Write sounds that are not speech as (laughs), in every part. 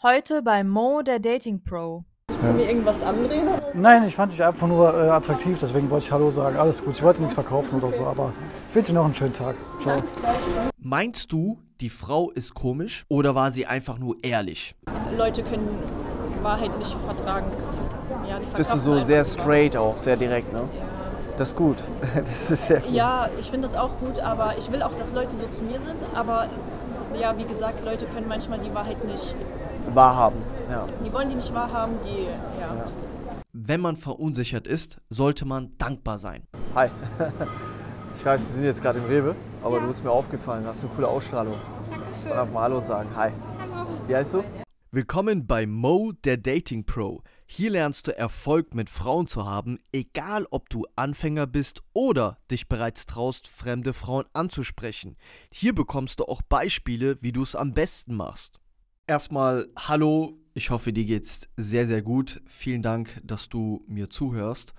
Heute bei Mo, der Dating Pro. Willst du mir irgendwas andrehen? Nein, ich fand dich einfach nur äh, attraktiv, deswegen wollte ich Hallo sagen. Alles gut, ich wollte nichts verkaufen oder so, aber ich wünsche dir noch einen schönen Tag. Ciao. Meinst du, die Frau ist komisch oder war sie einfach nur ehrlich? Leute können Wahrheit nicht vertragen. Ja, die Bist du so sehr straight auch, sehr direkt, ne? Das ist gut. (laughs) Das ist sehr Wahrheit. Ja, ich finde das auch gut, aber ich will auch, dass Leute so zu mir sind. Aber ja, wie gesagt, Leute können manchmal die Wahrheit nicht. Wahrhaben. Ja. Die wollen die nicht wahrhaben, die, ja. Ja. Wenn man verunsichert ist, sollte man dankbar sein. Hi. (laughs) Ich weiß, wir sind jetzt gerade im Rewe, aber du bist mir aufgefallen, du hast eine coole Ausstrahlung. Und einfach mal Hallo sagen. Hi. Wie heißt du? Willkommen bei Mo, der Dating Pro. Hier lernst du Erfolg mit Frauen zu haben, egal ob du Anfänger bist oder dich bereits traust, fremde Frauen anzusprechen. Hier bekommst du auch Beispiele, wie du es am besten machst. Erstmal hallo, ich hoffe dir geht's sehr, sehr gut. Vielen Dank, dass du mir zuhörst.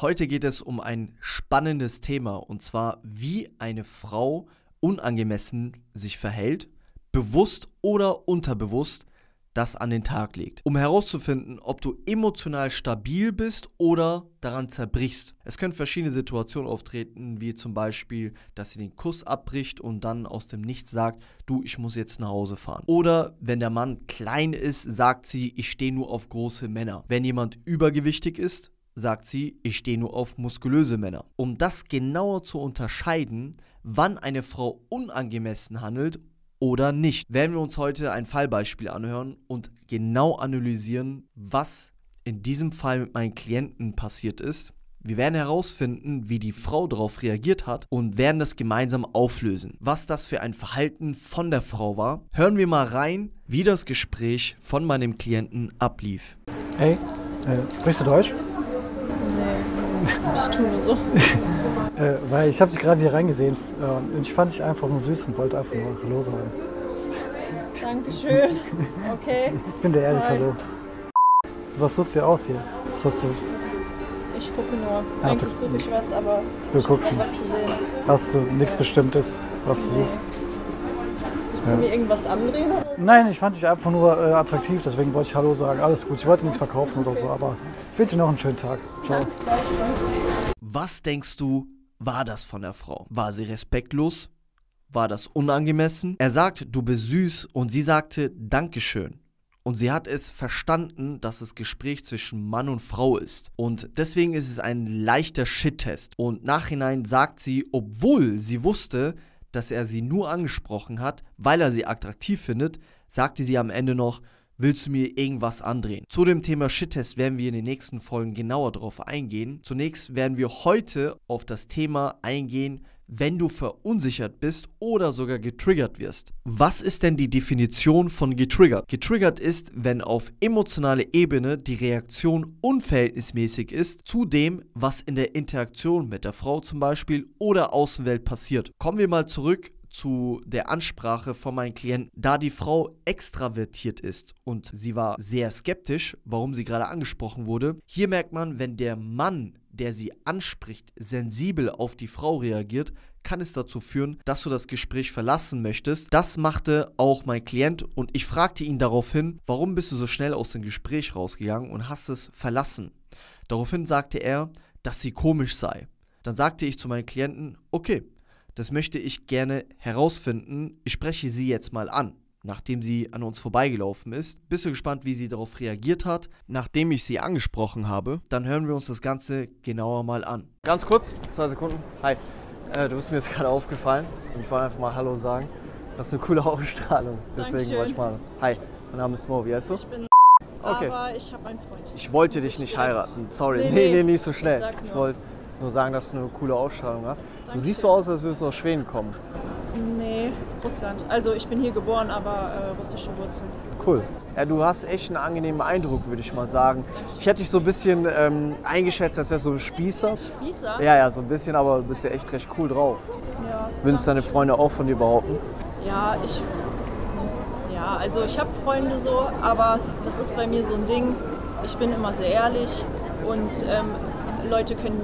Heute geht es um ein spannendes Thema und zwar, wie eine Frau unangemessen sich verhält, bewusst oder unterbewusst, das an den Tag legt. Um herauszufinden, ob du emotional stabil bist oder daran zerbrichst. Es können verschiedene Situationen auftreten, wie zum Beispiel, dass sie den Kuss abbricht und dann aus dem Nichts sagt, du, ich muss jetzt nach Hause fahren. Oder wenn der Mann klein ist, sagt sie, ich stehe nur auf große Männer. Wenn jemand übergewichtig ist, sagt sie, ich stehe nur auf muskulöse Männer. Um das genauer zu unterscheiden, wann eine Frau unangemessen handelt oder nicht, werden wir uns heute ein Fallbeispiel anhören und genau analysieren, was in diesem Fall mit meinen Klienten passiert ist. Wir werden herausfinden, wie die Frau darauf reagiert hat und werden das gemeinsam auflösen. Was das für ein Verhalten von der Frau war. Hören wir mal rein, wie das Gespräch von meinem Klienten ablief. Hey, äh, sprichst du Deutsch? Ich tue nur so. Äh, weil ich habe dich gerade hier reingesehen äh, und ich fand dich einfach nur süß und wollte einfach nur Hallo sagen. Dankeschön. (laughs) Okay. Ich bin der Erik. Hallo. Was suchst du aus hier? Was hast du? Ich gucke nur. Ah, Eigentlich du- suche ich was, aber Du guckst ich nicht. was gesehen. Hast du nichts Bestimmtes, was du Nee. suchst? Willst du mir irgendwas andrehen? Nein, ich fand dich einfach nur äh, attraktiv, deswegen wollte ich Hallo sagen. Alles gut, ich wollte nichts verkaufen oder so, aber ich wünsche dir noch einen schönen Tag. Ciao. Was denkst du, war das von der Frau? War sie respektlos? War das unangemessen? Er sagt, du bist süß und sie sagte Dankeschön. Und sie hat es verstanden, dass das Gespräch zwischen Mann und Frau ist. Und deswegen ist es ein leichter Shit-Test. Und nachhinein sagt sie, obwohl sie wusste, dass er sie nur angesprochen hat, weil er sie attraktiv findet, sagte sie am Ende noch, willst du mir irgendwas andrehen? Zu dem Thema Shit-Test werden wir in den nächsten Folgen genauer darauf eingehen. Zunächst werden wir heute auf das Thema eingehen, wenn du verunsichert bist oder sogar getriggert wirst. Was ist denn die Definition von getriggert? Getriggert ist, wenn auf emotionaler Ebene die Reaktion unverhältnismäßig ist zu dem, was in der Interaktion mit der Frau zum Beispiel oder Außenwelt passiert. Kommen wir mal zurück zu der Ansprache von meinem Klienten, da die Frau extravertiert ist und sie war sehr skeptisch, warum sie gerade angesprochen wurde. Hier merkt man, wenn der Mann, der sie anspricht, sensibel auf die Frau reagiert, kann es dazu führen, dass du das Gespräch verlassen möchtest. Das machte auch mein Klient und ich fragte ihn daraufhin, warum bist du so schnell aus dem Gespräch rausgegangen und hast es verlassen? Daraufhin sagte er, dass sie komisch sei. Dann sagte ich zu meinem Klienten, okay, das möchte ich gerne herausfinden. Ich spreche sie jetzt mal an, nachdem sie an uns vorbeigelaufen ist. Bist du gespannt, wie sie darauf reagiert hat, nachdem ich sie angesprochen habe? Dann hören wir uns das Ganze genauer mal an. Ganz kurz, zwei Sekunden. Hi. Äh, du bist mir jetzt gerade aufgefallen und ich wollte einfach mal Hallo sagen. Du hast eine coole Ausstrahlung. Deswegen Dankeschön. wollte ich mal. Hi, mein Name ist Mo. Wie heißt du? Ich bin Okay. aber ich habe einen Freund. Ich wollte dich nicht heiraten. Sorry. Nee, Nee, nee. nicht so schnell. Ich wollte nur sagen, dass du eine coole Ausstrahlung hast. Du Dankeschön. siehst so aus, als würdest du aus Schweden kommen. Nee, Russland. Also ich bin hier geboren, aber äh, russische Wurzeln. Cool. Ja, du hast echt einen angenehmen Eindruck, würde ich mal sagen. Ich hätte dich so ein bisschen ähm, eingeschätzt, als wärst du ein Spießer. Spießer? Ja, ja, so ein bisschen, aber du bist ja echt recht cool drauf. Ja, Würden es deine Freunde auch von dir behaupten? ja ich. Ja, also ich habe Freunde so, aber das ist bei mir so ein Ding. Ich bin immer sehr ehrlich und ähm, Leute können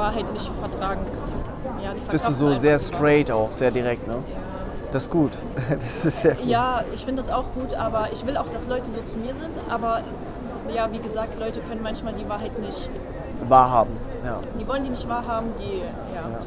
Wahrheit nicht vertragen. Ja, Bist du so sehr straight auch, sehr direkt, ne? Wahrheit. Das ist gut. (laughs) Das ist sehr gut. Ja, ich finde das auch gut, aber ich will auch, dass Leute so zu mir sind. Aber ja, wie gesagt, Leute können manchmal die Wahrheit nicht, Wahrhaben. Ja. die wollen die nicht wahrhaben, die, ja. Ja.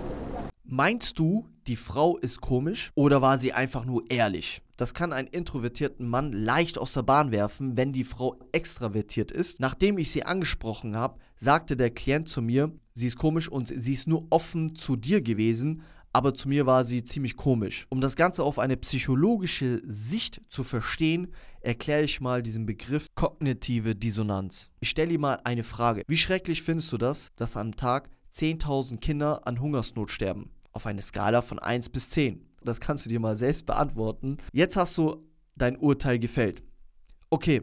Meinst du, die Frau ist komisch oder war sie einfach nur ehrlich? Das kann einen introvertierten Mann leicht aus der Bahn werfen, wenn die Frau extravertiert ist. Nachdem ich sie angesprochen habe, sagte der Klient zu mir, sie ist komisch und sie ist nur offen zu dir gewesen, aber zu mir war sie ziemlich komisch. Um das Ganze auf eine psychologische Sicht zu verstehen, erkläre ich mal diesen Begriff kognitive Dissonanz. Ich stelle dir mal eine Frage. Wie schrecklich findest du das, dass am Tag 10.000 Kinder an Hungersnot sterben? Auf eine Skala von 1 bis 10. Das kannst du dir mal selbst beantworten. Jetzt hast du dein Urteil gefällt. Okay,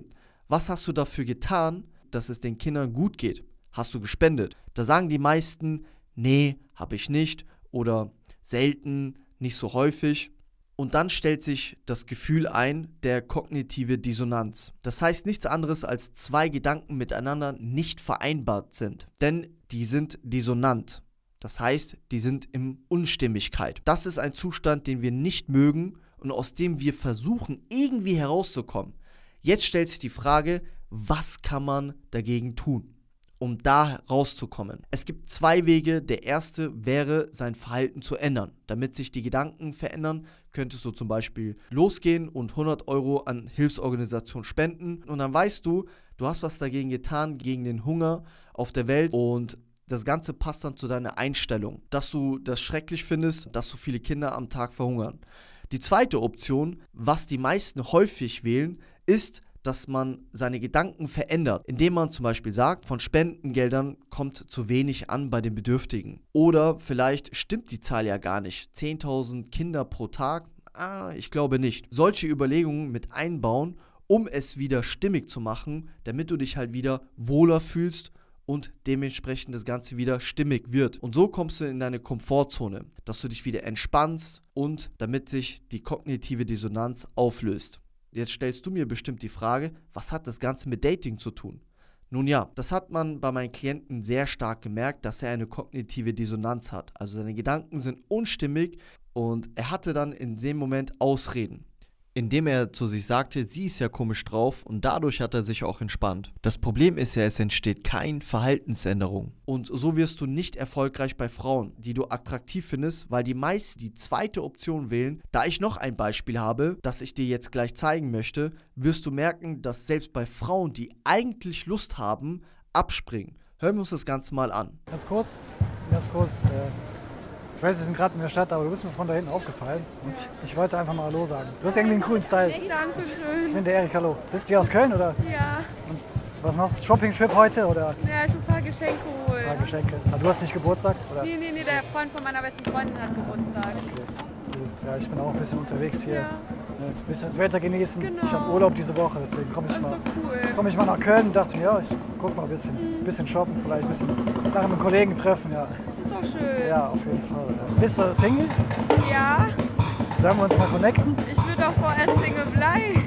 was hast du dafür getan, dass es den Kindern gut geht? Hast du gespendet? Da sagen die meisten, nee, habe ich nicht oder selten, nicht so häufig. Und dann stellt sich das Gefühl ein der kognitive Dissonanz. Das heißt nichts anderes als zwei Gedanken miteinander nicht vereinbart sind. Denn die sind dissonant. Das heißt, die sind in Unstimmigkeit. Das ist ein Zustand, den wir nicht mögen und aus dem wir versuchen, irgendwie herauszukommen. Jetzt stellt sich die Frage, was kann man dagegen tun, um da rauszukommen? Es gibt zwei Wege. Der erste wäre, sein Verhalten zu ändern. Damit sich die Gedanken verändern, könntest du zum Beispiel losgehen und 100 Euro an Hilfsorganisationen spenden. Und dann weißt du, du hast was dagegen getan, gegen den Hunger auf der Welt und das Ganze passt dann zu deiner Einstellung, dass du das schrecklich findest, dass so viele Kinder am Tag verhungern. Die zweite Option, was die meisten häufig wählen, ist, dass man seine Gedanken verändert, indem man zum Beispiel sagt, von Spendengeldern kommt zu wenig an bei den Bedürftigen. Oder vielleicht stimmt die Zahl ja gar nicht. 10.000 Kinder pro Tag? Ah, ich glaube nicht. Solche Überlegungen mit einbauen, um es wieder stimmig zu machen, damit du dich halt wieder wohler fühlst und dementsprechend das Ganze wieder stimmig wird. Und so kommst du in deine Komfortzone, dass du dich wieder entspannst und damit sich die kognitive Dissonanz auflöst. Jetzt stellst du mir bestimmt die Frage, was hat das Ganze mit Dating zu tun? Nun ja, das hat man bei meinen Klienten sehr stark gemerkt, dass er eine kognitive Dissonanz hat. Also seine Gedanken sind unstimmig und er hatte dann in dem Moment Ausreden indem er zu sich sagte, sie ist ja komisch drauf und dadurch hat er sich auch entspannt. Das Problem ist ja, es entsteht keine Verhaltensänderung. Und so wirst du nicht erfolgreich bei Frauen, die du attraktiv findest, weil die meisten die zweite Option wählen. Da ich noch ein Beispiel habe, das ich dir jetzt gleich zeigen möchte, wirst du merken, dass selbst bei Frauen, die eigentlich Lust haben, abspringen. Hören wir uns das Ganze mal an. Ganz kurz, ganz kurz. Äh, ich weiß, wir sind gerade in der Stadt, aber du bist mir von da hinten aufgefallen. Und ich wollte einfach mal Hallo sagen. Du hast irgendwie einen coolen Style. Ich Dankeschön. bin der Erik, hallo. Bist du hier aus Köln oder Ja, was machst du? Shopping-Trip heute oder ja, ich muss ein paar Geschenke ein paar holen. Geschenke? Ah, du hast nicht Geburtstag? Oder? Nee, nee, nee, der Freund von meiner besten Freundin hat Geburtstag. Ja, ich bin auch ein bisschen unterwegs hier. Ja. Ein bisschen das Wetter genießen. Genau. Ich habe Urlaub diese Woche, deswegen komme ich, mal, so cool. komm ich mal nach Köln und dachte mir, ja, ich guck mal ein bisschen, bisschen shoppen, vielleicht ein bisschen nach einem Kollegen treffen. Ja, Das ist auch schön. ja auf jeden Fall. Ja. Bist du Single? Ja, Sollen wir uns mal connecten? ich würde auch vorerst Single bleiben.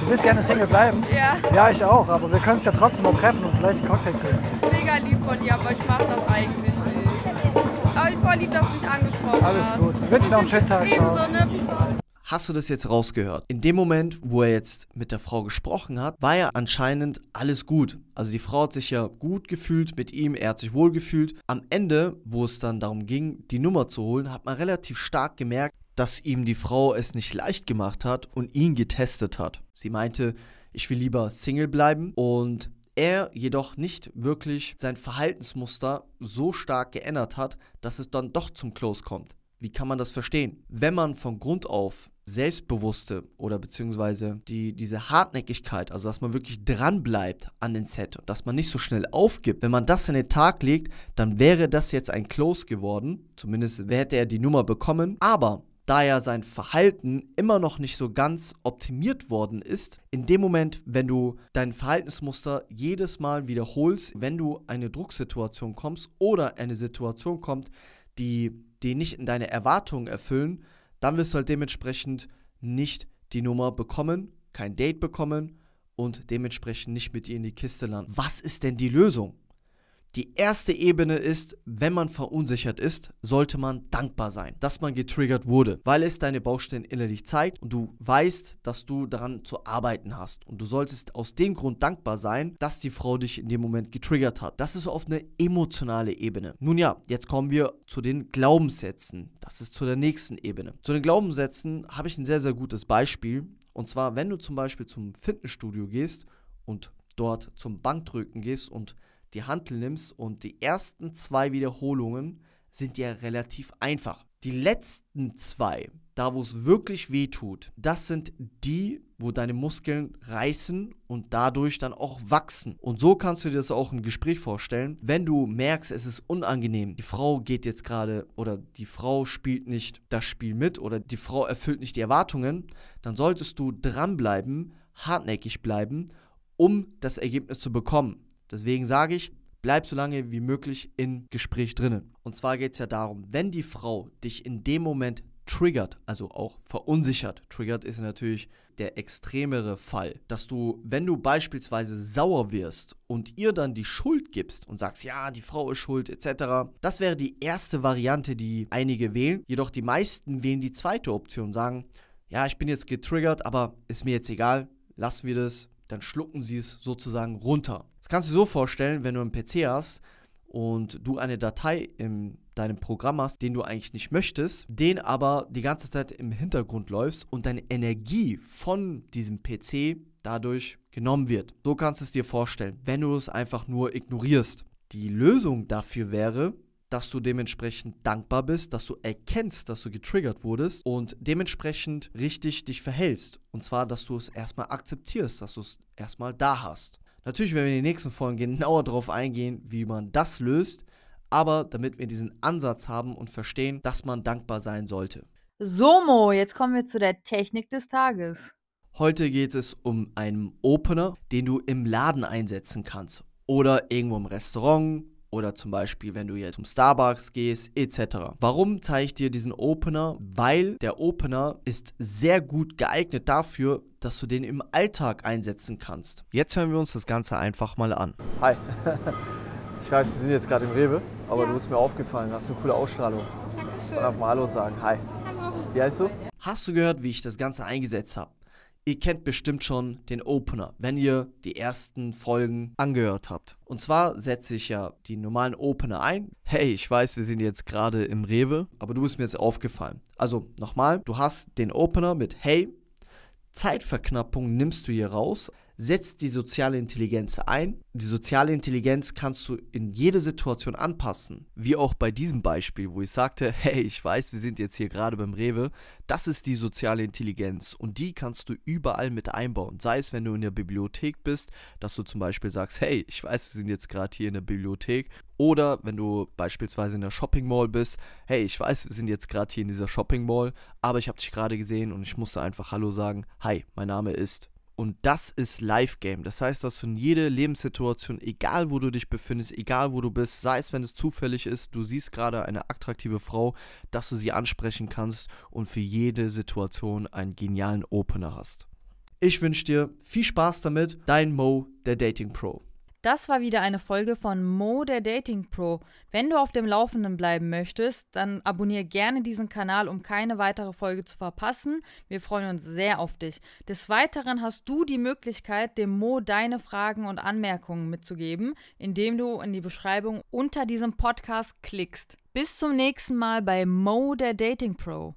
Du willst gerne Single bleiben? Ja, Ja, ich auch, aber wir können uns ja trotzdem mal treffen und vielleicht einen Cocktail trinken. mega lieb von dir, aber ich mache das eigentlich nicht. Aber ich voll lieb, dass du mich angesprochen Alles hast. gut. Ich wünsche dir noch einen schönen Tag. Ebenso, ne? Hast du das jetzt rausgehört? In dem Moment, wo er jetzt mit der Frau gesprochen hat, war ja anscheinend alles gut. Also die Frau hat sich ja gut gefühlt mit ihm, er hat sich wohl gefühlt. Am Ende, wo es dann darum ging, die Nummer zu holen, hat man relativ stark gemerkt, dass ihm die Frau es nicht leicht gemacht hat und ihn getestet hat. Sie meinte, ich will lieber Single bleiben und er jedoch nicht wirklich sein Verhaltensmuster so stark geändert hat, dass es dann doch zum Close kommt. Wie kann man das verstehen? Wenn man von Grund auf selbstbewusste oder beziehungsweise die, diese Hartnäckigkeit, also dass man wirklich dran bleibt an den Set, dass man nicht so schnell aufgibt, wenn man das in den Tag legt, dann wäre das jetzt ein Close geworden. Zumindest hätte er die Nummer bekommen. Aber da ja sein Verhalten immer noch nicht so ganz optimiert worden ist, in dem Moment, wenn du dein Verhaltensmuster jedes Mal wiederholst, wenn du eine Drucksituation kommst oder eine Situation kommt, die, die nicht in deine Erwartungen erfüllen, dann wirst du halt dementsprechend nicht die Nummer bekommen, kein Date bekommen und dementsprechend nicht mit ihr in die Kiste landen. Was ist denn die Lösung? Die erste Ebene ist, wenn man verunsichert ist, sollte man dankbar sein, dass man getriggert wurde, weil es deine Baustellen innerlich zeigt und du weißt, dass du daran zu arbeiten hast. Und du solltest aus dem Grund dankbar sein, dass die Frau dich in dem Moment getriggert hat. Das ist auf eine emotionale Ebene. Nun ja, jetzt kommen wir zu den Glaubenssätzen. Das ist zu der nächsten Ebene. Zu den Glaubenssätzen habe ich ein sehr, sehr gutes Beispiel. Und zwar, wenn du zum Beispiel zum Fitnessstudio gehst und dort zum Bankdrücken gehst und die Hantel nimmst und die ersten zwei Wiederholungen sind ja relativ einfach. Die letzten zwei, da wo es wirklich weh tut, das sind die, wo deine Muskeln reißen und dadurch dann auch wachsen. Und so kannst du dir das auch im Gespräch vorstellen. Wenn du merkst, es ist unangenehm, die Frau geht jetzt gerade oder die Frau spielt nicht das Spiel mit oder die Frau erfüllt nicht die Erwartungen, dann solltest du dranbleiben, hartnäckig bleiben, um das Ergebnis zu bekommen. Deswegen sage ich, bleib so lange wie möglich im Gespräch drinnen. Und zwar geht es ja darum, wenn die Frau dich in dem Moment triggert, also auch verunsichert. Triggert ist natürlich der extremere Fall, dass du, wenn du beispielsweise sauer wirst und ihr dann die Schuld gibst und sagst, ja, die Frau ist schuld etc., das wäre die erste Variante, die einige wählen. Jedoch die meisten wählen die zweite Option, sagen, ja, ich bin jetzt getriggert, aber ist mir jetzt egal, lassen wir das, dann schlucken sie es sozusagen runter. Das kannst du so vorstellen, wenn du einen PC hast und du eine Datei in deinem Programm hast, den du eigentlich nicht möchtest, den aber die ganze Zeit im Hintergrund läufst und deine Energie von diesem PC dadurch genommen wird. So kannst du es dir vorstellen, wenn du es einfach nur ignorierst. Die Lösung dafür wäre, dass du dementsprechend dankbar bist, dass du erkennst, dass du getriggert wurdest und dementsprechend richtig dich verhältst. Und zwar, dass du es erstmal akzeptierst, dass du es erstmal da hast. Natürlich werden wir in den nächsten Folgen genauer darauf eingehen, wie man das löst, aber damit wir diesen Ansatz haben und verstehen, dass man dankbar sein sollte. So, Mo, jetzt kommen wir zu der Technik des Tages. Heute geht es um einen Opener, den du im Laden einsetzen kannst oder irgendwo im Restaurant oder zum Beispiel, wenn du jetzt zum Starbucks gehst, etc. Warum zeige ich dir diesen Opener? Weil der Opener ist sehr gut geeignet dafür, dass du den im Alltag einsetzen kannst. Jetzt hören wir uns das Ganze einfach mal an. Hi. (laughs) Ich weiß, wir sind jetzt gerade im Rewe, aber du bist mir aufgefallen, hast eine coole Ausstrahlung. Dankeschön. Und einfach mal Hallo sagen. Hi. Hallo. Wie heißt du? Hast du gehört, wie ich das Ganze eingesetzt habe? Ihr kennt bestimmt schon den Opener, wenn ihr die ersten Folgen angehört habt. Und zwar setze ich ja die normalen Opener ein. Hey, ich weiß, wir sind jetzt gerade im Rewe, aber du bist mir jetzt aufgefallen. Also nochmal, du hast den Opener mit Hey, Zeitverknappung nimmst du hier raus, setzt die soziale Intelligenz ein. Die soziale Intelligenz kannst du in jede Situation anpassen. Wie auch bei diesem Beispiel, wo ich sagte, (laughs) hey, ich weiß, wir sind jetzt hier gerade beim Rewe. Das ist die soziale Intelligenz und die kannst du überall mit einbauen. Sei es, wenn du in der Bibliothek bist, dass du zum Beispiel sagst, hey, ich weiß, wir sind jetzt gerade hier in der Bibliothek. Oder wenn du beispielsweise in der Shopping Mall bist, hey, ich weiß, wir sind jetzt gerade hier in dieser Shopping Mall, aber ich habe dich gerade gesehen und ich musste einfach Hallo sagen. Hi, mein Name ist und das ist Live-Game. Das heißt, dass du in jede Lebenssituation, egal wo du dich befindest, egal wo du bist, sei es, wenn es zufällig ist, du siehst gerade eine attraktive Frau, dass du sie ansprechen kannst und für jede Situation einen genialen Opener hast. Ich wünsche dir viel Spaß damit. Dein Mo, der Dating Pro. Das war wieder eine Folge von Mo der Dating Pro. Wenn du auf dem Laufenden bleiben möchtest, dann abonniere gerne diesen Kanal, um keine weitere Folge zu verpassen. Wir freuen uns sehr auf dich. Des Weiteren hast du die Möglichkeit, dem Mo deine Fragen und Anmerkungen mitzugeben, indem du in die Beschreibung unter diesem Podcast klickst. Bis zum nächsten Mal bei Mo der Dating Pro.